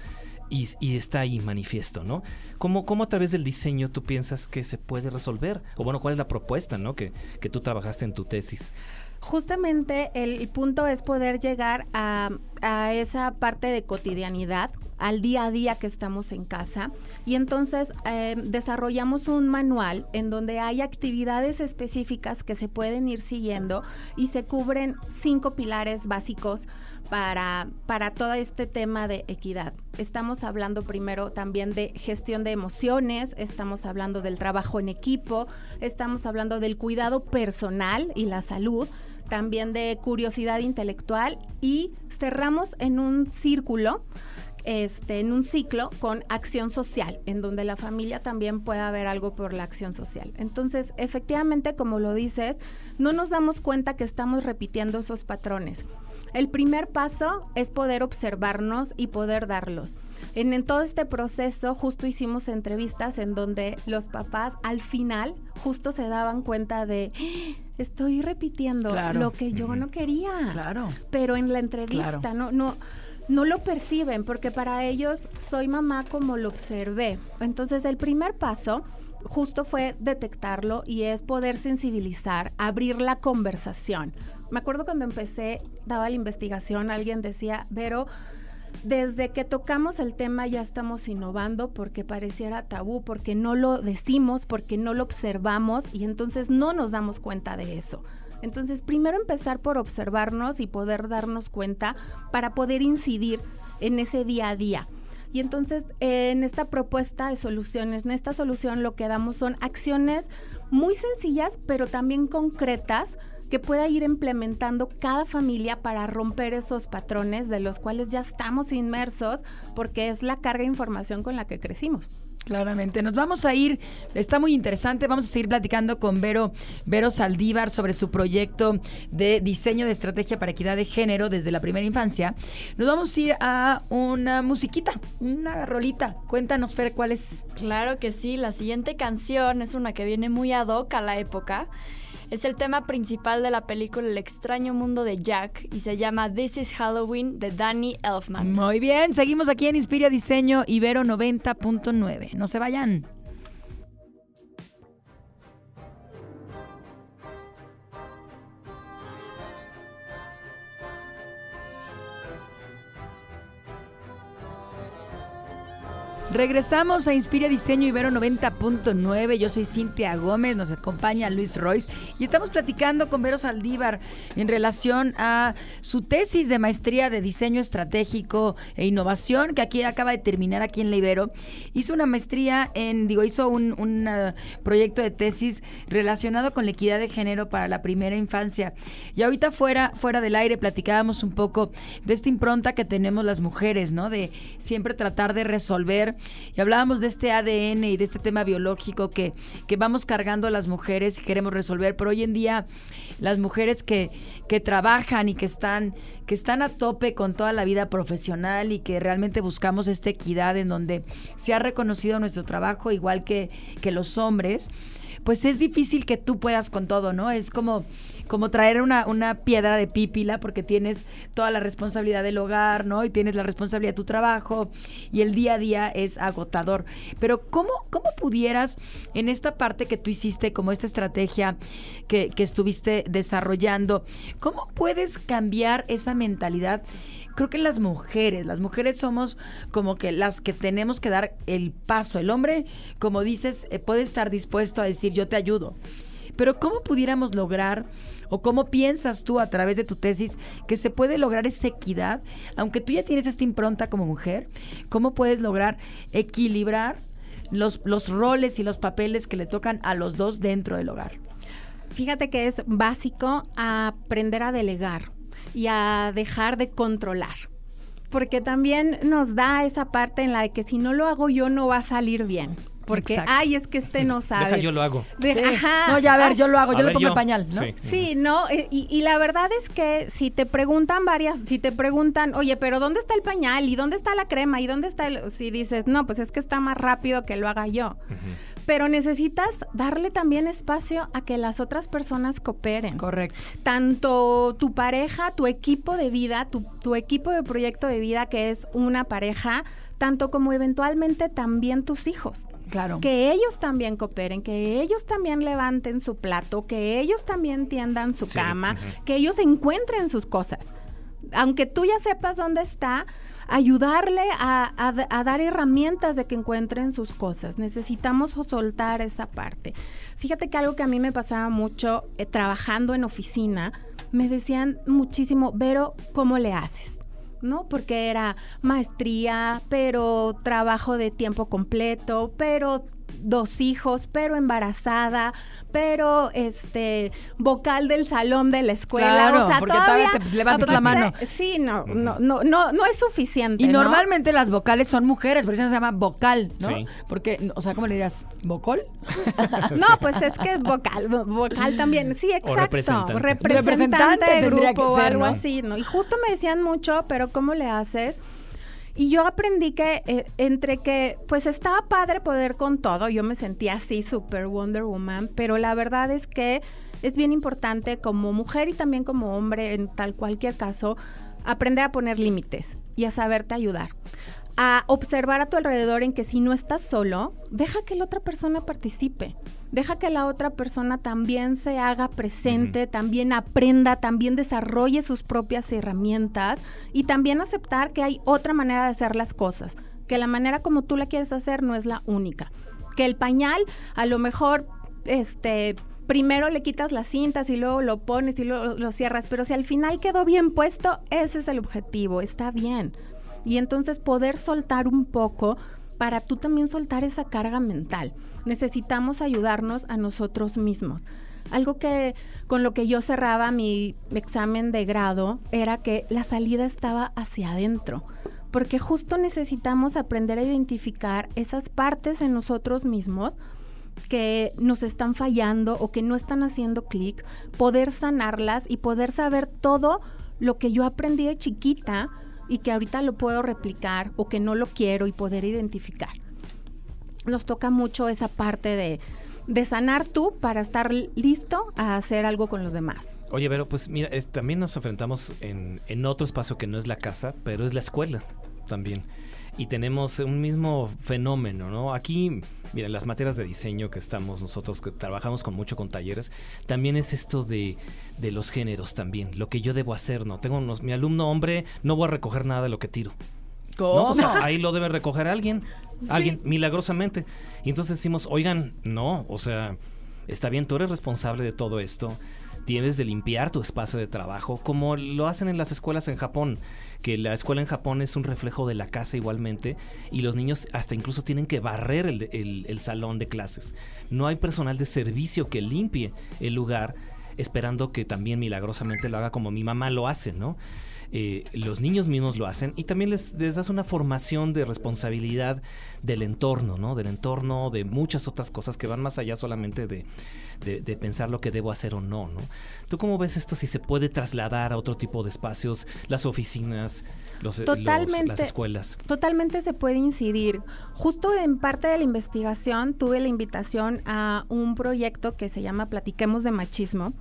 Y, está ahí manifiesto, ¿no? ¿Cómo, ¿Cómo, a través del diseño tú piensas que se puede resolver? O bueno, ¿cuál es la propuesta, ¿no? Que, que tú trabajaste en tu tesis. Justamente el, punto es poder llegar a, a esa parte de cotidianidad al día a día que estamos en casa. Y entonces eh, desarrollamos un manual en donde hay actividades específicas que se pueden ir siguiendo y se cubren cinco pilares básicos para, para todo este tema de equidad. Estamos hablando primero también de gestión de emociones, estamos hablando del trabajo en equipo, estamos hablando del cuidado personal y la salud, también de curiosidad intelectual y cerramos en un círculo este, en un ciclo con acción social, en donde la familia también pueda ver algo por la acción social. Entonces, efectivamente, como lo dices, no nos damos cuenta que estamos repitiendo esos patrones. El primer paso es poder observarnos y poder darlos. En, todo este proceso justo hicimos entrevistas en donde los papás al final justo se daban cuenta de ¡Ah! estoy repitiendo lo que yo no quería. Claro. Pero en la entrevista no no no lo perciben porque para ellos soy mamá como lo observé. Entonces el primer paso justo fue detectarlo y es poder sensibilizar, abrir la conversación. Me acuerdo cuando empecé, daba la investigación, alguien decía, pero desde que tocamos el tema ya estamos innovando porque pareciera tabú, porque no lo decimos, porque no lo observamos y entonces no nos damos cuenta de eso. Entonces, primero empezar por observarnos y poder darnos cuenta para poder incidir en ese día a día. Y entonces, en esta propuesta de soluciones, en esta solución lo que damos son acciones muy sencillas, pero también concretas, que pueda ir implementando cada familia para romper esos patrones de los cuales ya estamos inmersos, porque es la carga de información con la que crecimos. Claramente. Nos vamos a ir, está muy interesante, vamos a seguir platicando con Vero, Vero Saldívar sobre su proyecto de diseño de estrategia para equidad de género desde la primera infancia. Nos vamos a ir a una musiquita, una rolita. Cuéntanos, Fer, cuál es. Claro que sí, la siguiente canción es una que viene muy ad hoc a la época. Es el tema principal de la película El extraño mundo de Jack y se llama This is Halloween de Danny Elfman. Muy bien, seguimos aquí en Inspira Diseño Ibero 90.9. No se vayan. Regresamos a Inspira Diseño Ibero 90.9. Yo soy Cintia Gómez, nos acompaña Luis Royce y estamos platicando con Vero Saldívar en relación a su tesis de maestría de diseño estratégico e innovación que aquí acaba de terminar aquí en la Ibero. Hizo una maestría en, digo, hizo un, uh, proyecto de tesis relacionado con la equidad de género para la primera infancia. Y ahorita fuera, fuera del aire platicábamos un poco de esta impronta que tenemos las mujeres, ¿no? De siempre tratar de resolver y hablábamos de este ADN y de este tema biológico que, que vamos cargando a las mujeres y queremos resolver, pero hoy en día las mujeres que, que trabajan y que están, que están a tope con toda la vida profesional y que realmente buscamos esta equidad en donde se ha reconocido nuestro trabajo igual que, que los hombres pues es difícil que tú puedas con todo, ¿no? Es como, como traer una, una piedra de pípila porque tienes toda la responsabilidad del hogar, ¿no? Y tienes la responsabilidad de tu trabajo y el día a día es agotador. Pero ¿cómo, cómo pudieras en esta parte que tú hiciste, como esta estrategia que, que estuviste desarrollando, cómo puedes cambiar esa mentalidad? Creo que las mujeres, las mujeres somos como que las que tenemos que dar el paso. El hombre, como dices, eh, puede estar dispuesto a decir yo te ayudo. Pero ¿cómo pudiéramos lograr o cómo piensas tú a través de tu tesis que se puede lograr esa equidad, aunque tú ya tienes esta impronta como mujer, cómo puedes lograr equilibrar los, los roles y los papeles que le tocan a los dos dentro del hogar? Fíjate que es básico aprender a delegar y a dejar de controlar. Porque también nos da esa parte en la de que si no lo hago yo no va a salir bien. Porque, ay, es que este no sabe. Deja, yo lo hago. Ajá. No, ya a ver, yo lo hago, yo le pongo el pañal, ¿no? Sí, no, eh, y, y, la verdad es que si te preguntan varias, si te preguntan, oye, pero ¿dónde está el pañal? ¿Y dónde está la crema? ¿Y dónde está el...? Si dices, no, pues es que está más rápido que lo haga yo pero necesitas darle también espacio a que las otras personas cooperen. Correcto. Tanto tu pareja, tu equipo de vida, tu, tu equipo de proyecto de vida que es una pareja, tanto como eventualmente también tus hijos. Claro. Que ellos también cooperen, que ellos también levanten su plato, que ellos también tiendan su cama, que ellos encuentren sus cosas. Aunque tú ya sepas dónde está, ayudarle a, dar herramientas de que encuentren sus cosas. Necesitamos soltar esa parte. Fíjate que algo que a mí me pasaba mucho eh, trabajando en oficina, me decían muchísimo, Vero, ¿cómo le haces? ¿no? Porque era maestría, pero trabajo de tiempo completo, pero dos hijos, pero embarazada, pero este vocal del salón de la escuela, claro, o sea, porque todavía, te levantas la mano. Sí, no, no, no, no, no es suficiente. Y normalmente las vocales son mujeres, por eso se llama vocal, ¿no? Sí. Porque, o sea, ¿cómo le dirías? ¿Vocol? (laughs) no, pues es que es vocal, vocal también, sí, exacto. representante. representante, de grupo o algo así, ¿no? Y justo me decían mucho, pero ¿cómo le haces? Y yo aprendí que eh, entre que, pues estaba padre poder con todo, yo me sentía así, super Wonder Woman, pero la verdad es que es bien importante como mujer y también como hombre, en tal cualquier caso, aprender a poner límites y a saberte ayudar. A observar a tu alrededor en que si no estás solo, deja que la otra persona participe deja que la otra persona también se haga presente, también aprenda, también desarrolle sus propias herramientas y también aceptar que hay otra manera de hacer las cosas, que la manera como tú la quieres hacer no es la única, que el pañal a lo mejor este primero le quitas las cintas y luego lo pones y luego lo cierras, pero si al final quedó bien puesto, ese es el objetivo, está bien. Y entonces poder soltar un poco para tú también soltar esa carga mental. Necesitamos ayudarnos a nosotros mismos. Algo que con lo que yo cerraba mi examen de grado era que la salida estaba hacia adentro, porque justo necesitamos aprender a identificar esas partes en nosotros mismos que nos están fallando o que no están haciendo clic, poder sanarlas y poder saber todo lo que yo aprendí de chiquita y que ahorita lo puedo replicar o que no lo quiero y poder identificar. Nos toca mucho esa parte de, de sanar tú para estar listo a hacer algo con los demás. Oye, pero pues mira, también nos enfrentamos en, en otro espacio que no es la casa, pero es la escuela también y tenemos un mismo fenómeno, ¿no? Aquí, mira, las materias de diseño que estamos nosotros, que trabajamos con mucho con talleres, también es esto de, de los géneros también, lo que yo debo hacer, ¿no? Tengo unos, mi alumno hombre, no voy a recoger nada de lo que tiro. ¿Cómo? ahí lo debe recoger alguien, alguien, milagrosamente. Y entonces decimos, oigan, no, o sea, está bien, tú eres responsable de todo esto, tienes de limpiar tu espacio de trabajo, como lo hacen en las escuelas en Japón que la escuela en Japón es un reflejo de la casa igualmente y los niños hasta incluso tienen que barrer el, salón de clases. No hay personal de servicio que limpie el lugar esperando que también milagrosamente lo haga como mi mamá lo hace, ¿no? eh, los niños mismos lo hacen y también les, les das una formación de responsabilidad del entorno, ¿no? Del entorno, de muchas otras cosas que van más allá solamente de, de, pensar lo que debo hacer o no, ¿no? ¿Tú cómo ves esto si se puede trasladar a otro tipo de espacios, las oficinas, los, totalmente, las escuelas? Totalmente se puede incidir. Justo en parte de la investigación tuve la invitación a un proyecto que se llama Platiquemos de Machismo.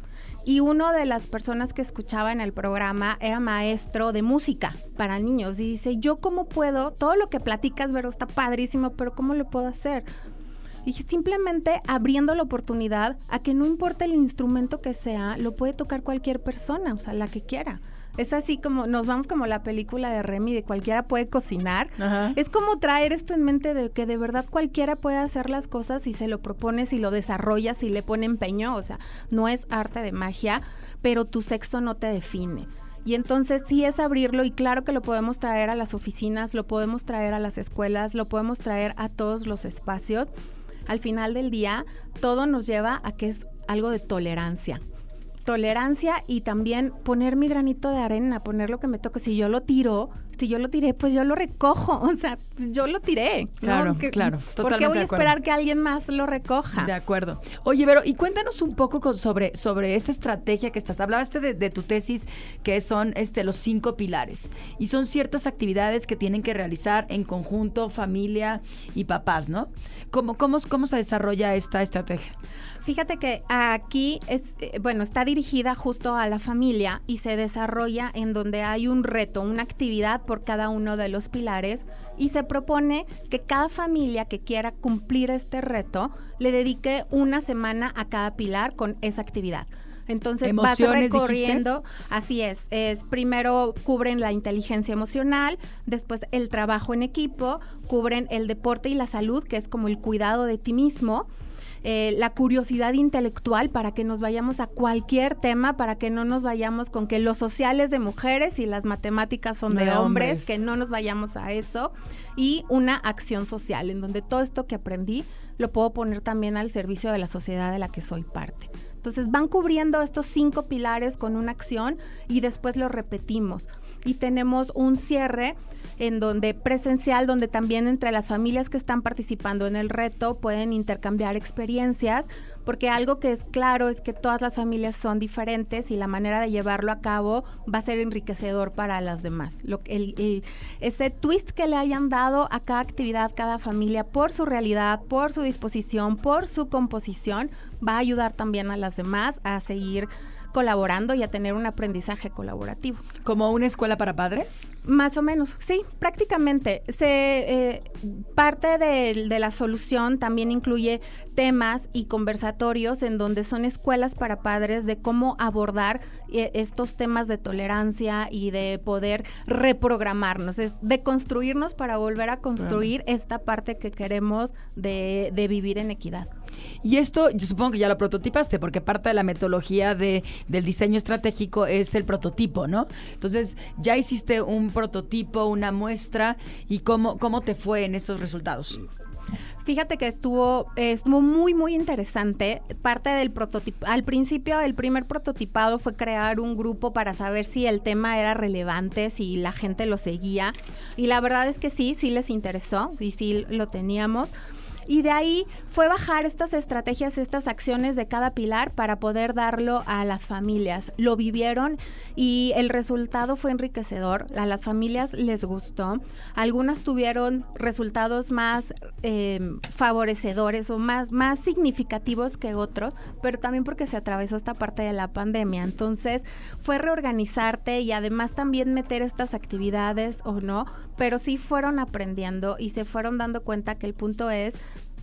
Y una de las personas que escuchaba en el programa era maestro de música para niños. Y dice, yo cómo puedo, todo lo que platicas, Vero, está padrísimo, pero ¿cómo lo puedo hacer? Y simplemente abriendo la oportunidad a que no importa el instrumento que sea, lo puede tocar cualquier persona, o sea, la que quiera. Es así como nos vamos como la película de Remy de cualquiera puede cocinar. Es como traer esto en mente de que de verdad cualquiera puede hacer las cosas si se lo propones y lo desarrollas y le pone empeño. O sea, no es arte de magia, pero tu sexo no te define. Y entonces sí es abrirlo y claro que lo podemos traer a las oficinas, lo podemos traer a las escuelas, lo podemos traer a todos los espacios al final del día todo nos lleva a que es algo de tolerancia. Tolerancia y también poner mi granito de arena, poner lo que me toque. Si yo lo tiro, si yo lo tiré, pues yo lo recojo. (laughs) O sea, yo lo tiré. Claro, claro. ¿Por qué voy a esperar que alguien más lo recoja? De acuerdo. Oye, pero y cuéntanos un poco sobre, sobre esta estrategia que estás. Hablaste de, de, tu tesis, que son este, los cinco pilares. Y son ciertas actividades que tienen que realizar en conjunto, familia y papás, ¿no? ¿Cómo, cómo, cómo se desarrolla esta estrategia? Fíjate que aquí es, eh, bueno, está dirigida justo a la familia y se desarrolla en donde hay un reto, una actividad por cada uno de los pilares y se propone que cada familia que quiera cumplir este reto le dedique una semana a cada pilar con esa actividad. Entonces vas recorriendo, así es, es primero cubren la inteligencia emocional, después el trabajo en equipo, cubren el deporte y la salud, que es como el cuidado de ti mismo, eh, la curiosidad intelectual para que nos vayamos a cualquier tema, para que no nos vayamos con que los sociales de mujeres y las matemáticas son de, hombres, que no nos vayamos a eso, y una acción social, en donde todo esto que aprendí lo puedo poner también al servicio de la sociedad de la que soy parte. Entonces van cubriendo estos cinco pilares con una acción y después lo repetimos. Y tenemos un cierre en donde presencial, donde también entre las familias que están participando en el reto pueden intercambiar experiencias, porque algo que es claro es que todas las familias son diferentes y la manera de llevarlo a cabo va a ser enriquecedor para las demás. Lo, el, ese twist que le hayan dado a cada actividad, cada familia, por su realidad, por su disposición, por su composición, va a ayudar también a las demás a seguir colaborando y a tener un aprendizaje colaborativo. ¿Como una escuela para padres? Más o menos, sí, prácticamente. Se, eh, parte de, de, la solución también incluye temas y conversatorios en donde son escuelas para padres de cómo abordar eh, estos temas de tolerancia y de poder reprogramarnos, es de construirnos para volver a construir esta parte que queremos de, de vivir en equidad. Y esto, yo supongo que ya lo prototipaste, porque parte de la metodología de, del diseño estratégico es el prototipo, ¿no? Entonces, ya hiciste un prototipo, una muestra, y cómo, cómo te fue en estos resultados. Fíjate que estuvo, estuvo muy, muy interesante. Parte del prototipo, al principio el primer prototipado fue crear un grupo para saber si el tema era relevante, si la gente lo seguía. Y la verdad es que sí, sí les interesó y sí lo teníamos. Y de ahí fue bajar estas estrategias, estas acciones de cada pilar para poder darlo a las familias. Lo vivieron y el resultado fue enriquecedor. A las familias les gustó. Algunas tuvieron resultados más em, favorecedores o más, más significativos que otros, pero también porque se atravesó esta parte de la pandemia. Entonces fue reorganizarte y además también meter estas actividades o no, pero sí fueron aprendiendo y se fueron dando cuenta que el punto es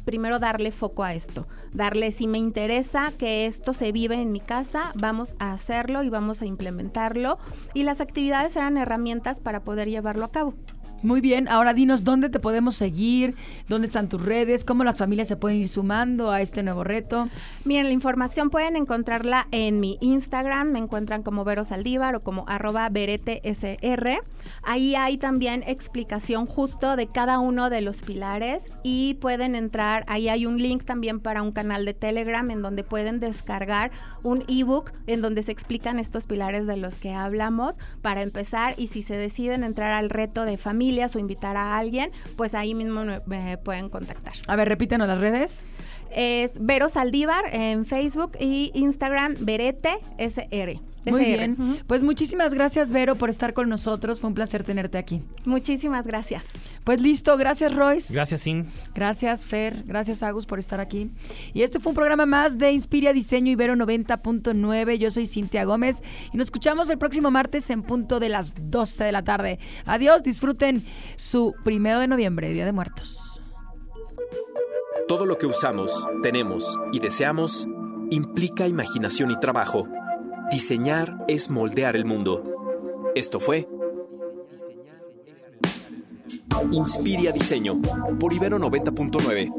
primero darle foco a esto, darle si me interesa que esto se vive en mi casa, vamos a hacerlo y vamos a implementarlo y las actividades eran herramientas para poder llevarlo a cabo. Muy bien, ahora dinos dónde te podemos seguir, dónde están tus redes, cómo las familias se pueden ir sumando a este nuevo reto. Miren, la información pueden encontrarla en mi Instagram, me encuentran como Vero Saldívar o como arroba veretesr. Ahí hay también explicación justo de cada uno de los pilares y pueden entrar, ahí hay un link también para un canal de Telegram en donde pueden descargar un ebook en donde se explican estos pilares de los que hablamos para empezar y si se deciden entrar al reto de familia, o invitar a alguien, pues ahí mismo me, pueden contactar. A ver, repítenos las redes. Es Vero Saldívar en Facebook y Instagram Verete SR. Muy bien. Pues muchísimas gracias, Vero, por estar con nosotros. Fue un placer tenerte aquí. Muchísimas gracias. Pues listo. Gracias, Royce. Gracias, Sin. Gracias, Fer. Gracias, Agus, por estar aquí. Y este fue un programa más de Inspiria Diseño Ibero 90.9. Yo soy Cintia Gómez y nos escuchamos el próximo martes en punto de las 12 de la tarde. Adiós. Disfruten su primero de noviembre, Día de Muertos. Todo lo que usamos, tenemos y deseamos implica imaginación y trabajo. Diseñar es moldear el mundo. Esto fue Inspiria Diseño por Ibero 90.9.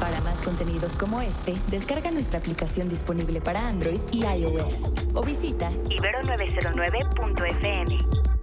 Para más contenidos como este, descarga nuestra aplicación disponible para Android y iOS o visita ibero909.fm.